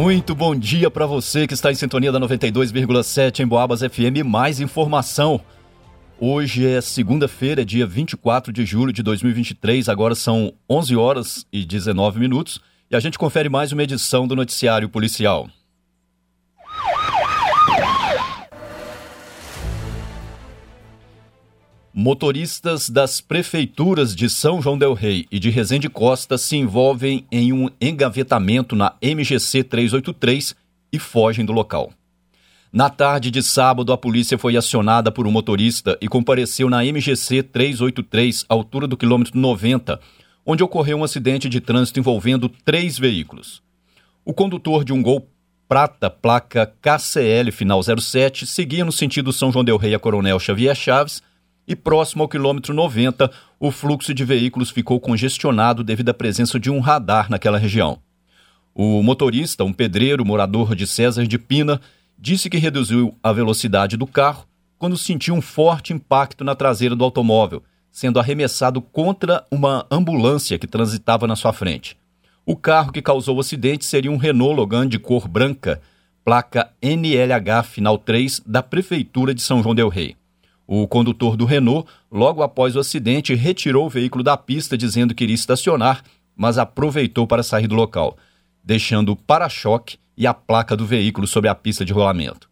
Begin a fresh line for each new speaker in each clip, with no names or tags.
Muito bom dia para você que está em sintonia da 92,7 em Boabas FM. Mais informação. Hoje é segunda-feira, dia 24 de julho de 2023. Agora são 11 horas e 19 minutos e a gente confere mais uma edição do Noticiário Policial. Motoristas das prefeituras de São João Del Rei e de Resende Costa se envolvem em um engavetamento na MGC 383 e fogem do local. Na tarde de sábado, a polícia foi acionada por um motorista e compareceu na MGC 383, altura do quilômetro 90, onde ocorreu um acidente de trânsito envolvendo três veículos. O condutor de um Gol Prata, placa KCL final 07, seguia no sentido São João Del Rei a Coronel Xavier Chaves e próximo ao quilômetro 90, o fluxo de veículos ficou congestionado devido à presença de um radar naquela região. O motorista, um pedreiro morador de César de Pina, disse que reduziu a velocidade do carro quando sentiu um forte impacto na traseira do automóvel, sendo arremessado contra uma ambulância que transitava na sua frente. O carro que causou o acidente seria um Renault Logan de cor branca, placa NLH final 3 da Prefeitura de São João Del Rei. O condutor do Renault, logo após o acidente, retirou o veículo da pista dizendo que iria estacionar, mas aproveitou para sair do local, deixando o para-choque e a placa do veículo sobre a pista de rolamento.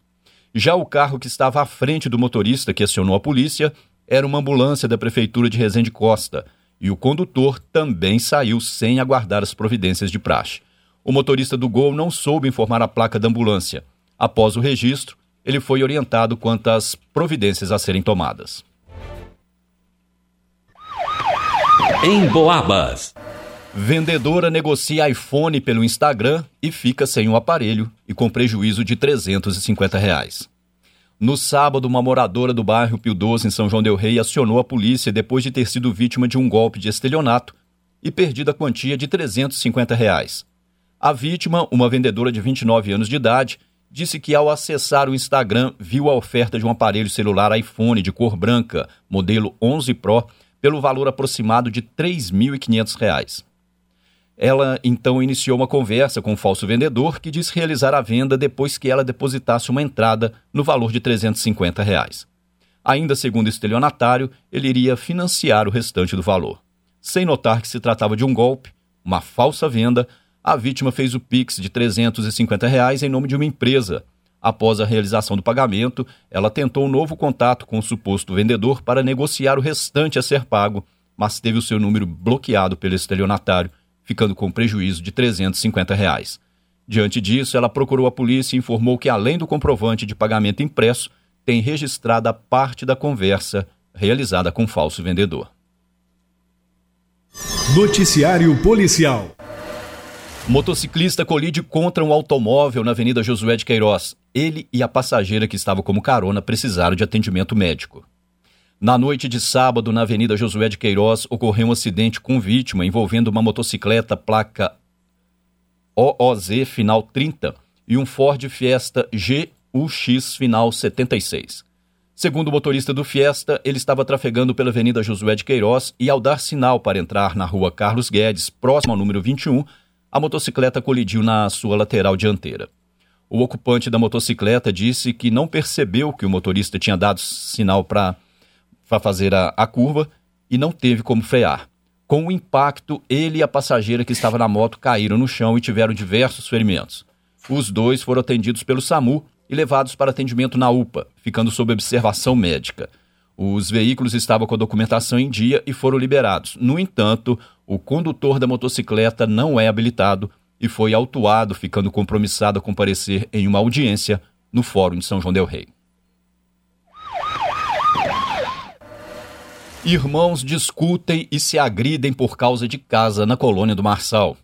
Já o carro que estava à frente do motorista que acionou a polícia era uma ambulância da prefeitura de Resende Costa, e o condutor também saiu sem aguardar as providências de praxe. O motorista do Gol não soube informar a placa da ambulância. Após o registro, ele foi orientado quanto às providências a serem tomadas.
Em Boabas.
Vendedora negocia iPhone pelo Instagram e fica sem o aparelho e com prejuízo de 350 reais. No sábado, uma moradora do bairro Pio 12, em São João del Rei, acionou a polícia depois de ter sido vítima de um golpe de estelionato e perdido a quantia de 350 reais. A vítima, uma vendedora de 29 anos de idade, disse que ao acessar o Instagram viu a oferta de um aparelho celular iPhone de cor branca, modelo 11 Pro, pelo valor aproximado de R$ 3.500. Ela então iniciou uma conversa com o falso vendedor que disse realizar a venda depois que ela depositasse uma entrada no valor de 350 reais. Ainda segundo o estelionatário, ele iria financiar o restante do valor. Sem notar que se tratava de um golpe, uma falsa venda, a vítima fez o Pix de 350 reais em nome de uma empresa. Após a realização do pagamento, ela tentou um novo contato com o suposto vendedor para negociar o restante a ser pago, mas teve o seu número bloqueado pelo estelionatário, ficando com prejuízo de 350 reais. Diante disso, ela procurou a polícia e informou que, além do comprovante de pagamento impresso, tem registrada parte da conversa realizada com o falso vendedor.
Noticiário Policial
Motociclista colide contra um automóvel na Avenida Josué de Queiroz. Ele e a passageira que estava como carona precisaram de atendimento médico. Na noite de sábado, na Avenida Josué de Queiroz, ocorreu um acidente com vítima envolvendo uma motocicleta placa OOZ final 30 e um Ford Fiesta GUX final 76. Segundo o motorista do Fiesta, ele estava trafegando pela Avenida Josué de Queiroz e, ao dar sinal para entrar na rua Carlos Guedes, próximo ao número 21, a motocicleta colidiu na sua lateral dianteira. O ocupante da motocicleta disse que não percebeu que o motorista tinha dado sinal para fazer a, a curva e não teve como frear. Com o impacto, ele e a passageira que estava na moto caíram no chão e tiveram diversos ferimentos. Os dois foram atendidos pelo SAMU e levados para atendimento na UPA, ficando sob observação médica. Os veículos estavam com a documentação em dia e foram liberados. No entanto, o condutor da motocicleta não é habilitado e foi autuado, ficando compromissado a comparecer em uma audiência no Fórum de São João Del Rei. Irmãos discutem e se agridem por causa de casa na colônia do Marçal.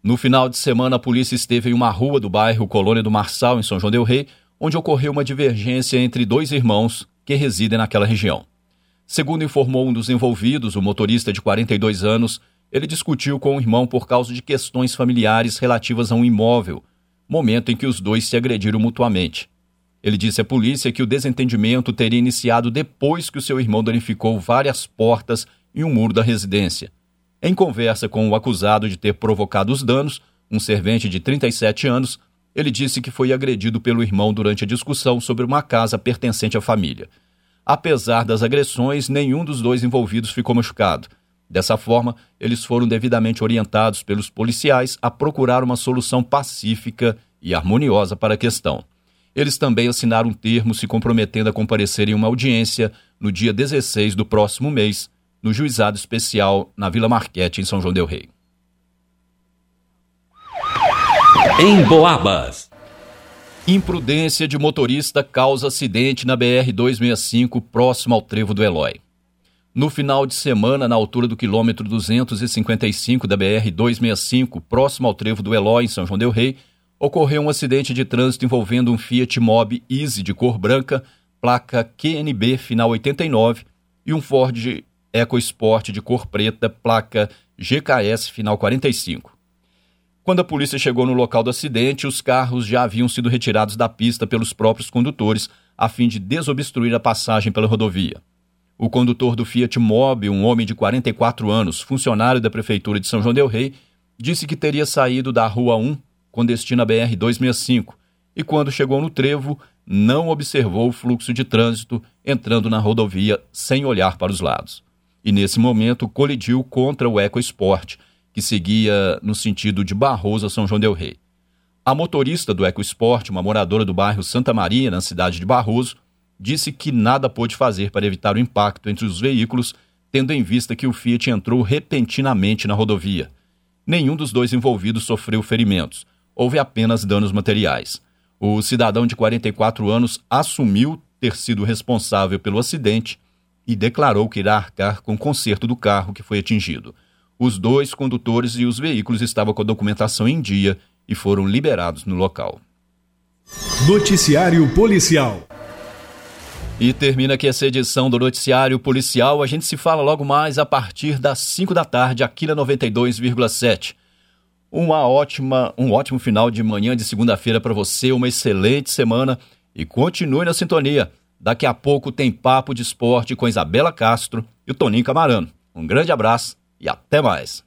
No final de semana, a polícia esteve em uma rua do bairro Colônia do Marçal, em São João Del Rei, onde ocorreu uma divergência entre dois irmãos que residem naquela região. Segundo informou um dos envolvidos, o motorista de 42 anos, ele discutiu com o irmão por causa de questões familiares relativas a um imóvel, momento em que os dois se agrediram mutuamente. Ele disse à polícia que o desentendimento teria iniciado depois que o seu irmão danificou várias portas e um muro da residência. Em conversa com o acusado de ter provocado os danos, um servente de 37 anos, ele disse que foi agredido pelo irmão durante a discussão sobre uma casa pertencente à família. Apesar das agressões, nenhum dos dois envolvidos ficou machucado. Dessa forma, eles foram devidamente orientados pelos policiais a procurar uma solução pacífica e harmoniosa para a questão. Eles também assinaram um termo se comprometendo a comparecer em uma audiência no dia 16 do próximo mês, no juizado especial na Vila Marquete, em São João Del Rei.
Em Boabas.
Imprudência de motorista causa acidente na BR-265, próximo ao trevo do Eloy. No final de semana, na altura do quilômetro 255 da BR-265, próximo ao trevo do Eloy, em São João Del Rei, ocorreu um acidente de trânsito envolvendo um Fiat Mobi Easy de cor branca, placa QNB final 89, e um Ford EcoSport de cor preta, placa GKS final 45. Quando a polícia chegou no local do acidente, os carros já haviam sido retirados da pista pelos próprios condutores, a fim de desobstruir a passagem pela rodovia. O condutor do Fiat Mobi, um homem de 44 anos, funcionário da Prefeitura de São João Del Rei, disse que teria saído da Rua 1 com destino à BR-265 e, quando chegou no trevo, não observou o fluxo de trânsito entrando na rodovia sem olhar para os lados. E, nesse momento, colidiu contra o EcoSport, que seguia no sentido de Barroso a São João Del Rei. A motorista do EcoSport, uma moradora do bairro Santa Maria, na cidade de Barroso, disse que nada pôde fazer para evitar o impacto entre os veículos, tendo em vista que o Fiat entrou repentinamente na rodovia. Nenhum dos dois envolvidos sofreu ferimentos, houve apenas danos materiais. O cidadão de 44 anos assumiu ter sido responsável pelo acidente e declarou que irá arcar com o conserto do carro que foi atingido. Os dois condutores e os veículos estavam com a documentação em dia e foram liberados no local.
Noticiário Policial.
E termina aqui essa edição do Noticiário Policial. A gente se fala logo mais a partir das 5 da tarde aqui na 92,7. Uma ótima, um ótimo final de manhã de segunda-feira para você, uma excelente semana e continue na sintonia. Daqui a pouco tem papo de esporte com Isabela Castro e o Toninho Camarano. Um grande abraço e até mais.